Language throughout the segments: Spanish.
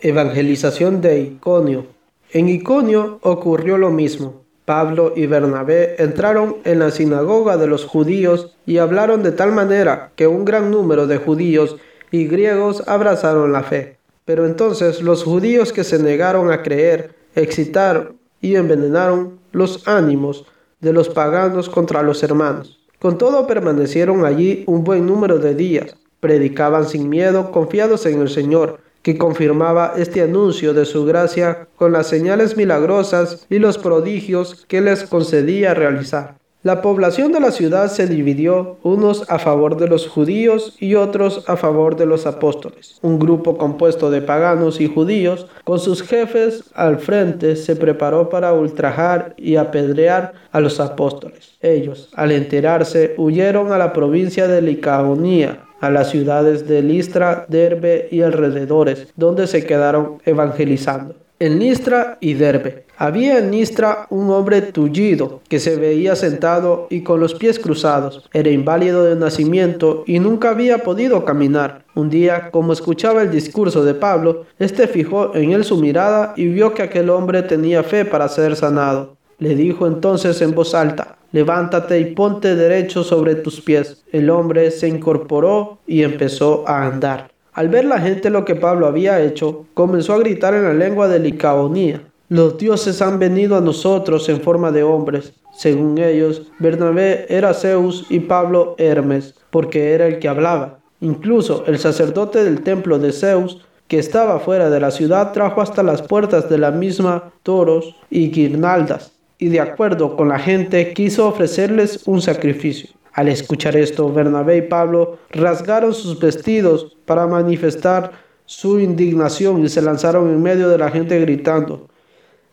Evangelización de Iconio. En Iconio ocurrió lo mismo. Pablo y Bernabé entraron en la sinagoga de los judíos y hablaron de tal manera que un gran número de judíos y griegos abrazaron la fe. Pero entonces los judíos que se negaron a creer excitaron y envenenaron los ánimos de los paganos contra los hermanos. Con todo permanecieron allí un buen número de días, predicaban sin miedo, confiados en el Señor, que confirmaba este anuncio de su gracia con las señales milagrosas y los prodigios que les concedía realizar. La población de la ciudad se dividió, unos a favor de los judíos y otros a favor de los apóstoles. Un grupo compuesto de paganos y judíos, con sus jefes al frente, se preparó para ultrajar y apedrear a los apóstoles. Ellos, al enterarse, huyeron a la provincia de Licaonía, a las ciudades de Listra, Derbe y alrededores, donde se quedaron evangelizando en Nistra y Derbe. Había en Nistra un hombre tullido que se veía sentado y con los pies cruzados. Era inválido de nacimiento y nunca había podido caminar. Un día, como escuchaba el discurso de Pablo, éste fijó en él su mirada y vio que aquel hombre tenía fe para ser sanado. Le dijo entonces en voz alta, levántate y ponte derecho sobre tus pies. El hombre se incorporó y empezó a andar. Al ver la gente lo que Pablo había hecho, comenzó a gritar en la lengua de Licaonía. Los dioses han venido a nosotros en forma de hombres. Según ellos, Bernabé era Zeus y Pablo Hermes, porque era el que hablaba. Incluso el sacerdote del templo de Zeus, que estaba fuera de la ciudad, trajo hasta las puertas de la misma toros y guirnaldas, y de acuerdo con la gente quiso ofrecerles un sacrificio. Al escuchar esto, Bernabé y Pablo rasgaron sus vestidos para manifestar su indignación y se lanzaron en medio de la gente gritando,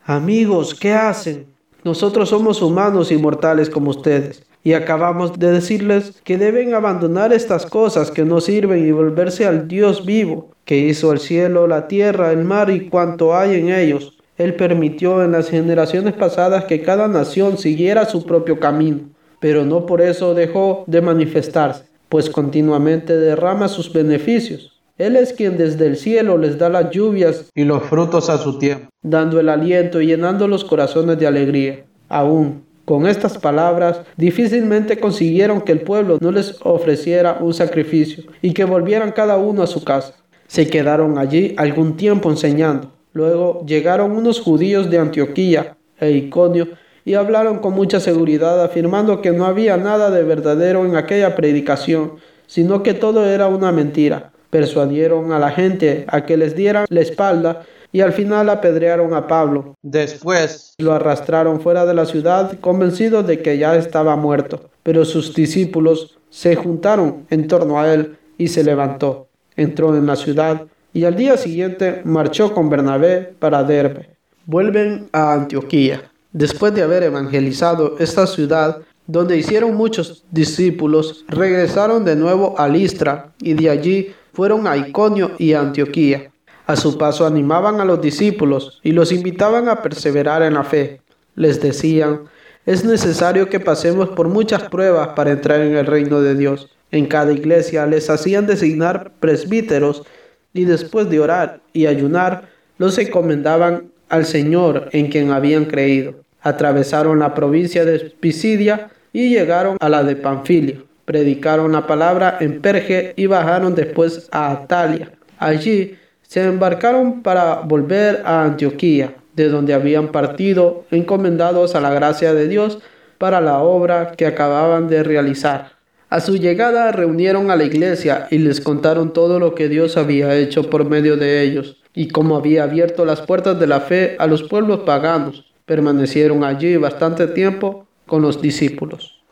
Amigos, ¿qué hacen? Nosotros somos humanos y mortales como ustedes, y acabamos de decirles que deben abandonar estas cosas que no sirven y volverse al Dios vivo, que hizo el cielo, la tierra, el mar y cuanto hay en ellos. Él permitió en las generaciones pasadas que cada nación siguiera su propio camino pero no por eso dejó de manifestarse, pues continuamente derrama sus beneficios. Él es quien desde el cielo les da las lluvias y los frutos a su tiempo, dando el aliento y llenando los corazones de alegría. Aún con estas palabras difícilmente consiguieron que el pueblo no les ofreciera un sacrificio y que volvieran cada uno a su casa. Se quedaron allí algún tiempo enseñando. Luego llegaron unos judíos de Antioquía e Iconio y hablaron con mucha seguridad afirmando que no había nada de verdadero en aquella predicación, sino que todo era una mentira. Persuadieron a la gente a que les dieran la espalda y al final apedrearon a Pablo. Después lo arrastraron fuera de la ciudad convencidos de que ya estaba muerto. Pero sus discípulos se juntaron en torno a él y se levantó. Entró en la ciudad y al día siguiente marchó con Bernabé para Derbe. Vuelven a Antioquía. Después de haber evangelizado esta ciudad, donde hicieron muchos discípulos, regresaron de nuevo a Listra y de allí fueron a Iconio y Antioquía. A su paso animaban a los discípulos y los invitaban a perseverar en la fe. Les decían, es necesario que pasemos por muchas pruebas para entrar en el reino de Dios. En cada iglesia les hacían designar presbíteros y después de orar y ayunar, los encomendaban al Señor en quien habían creído atravesaron la provincia de Pisidia y llegaron a la de Panfilia. Predicaron la palabra en Perge y bajaron después a Atalia. Allí se embarcaron para volver a Antioquía, de donde habían partido encomendados a la gracia de Dios para la obra que acababan de realizar. A su llegada reunieron a la iglesia y les contaron todo lo que Dios había hecho por medio de ellos y cómo había abierto las puertas de la fe a los pueblos paganos permanecieron allí bastante tiempo con los discípulos.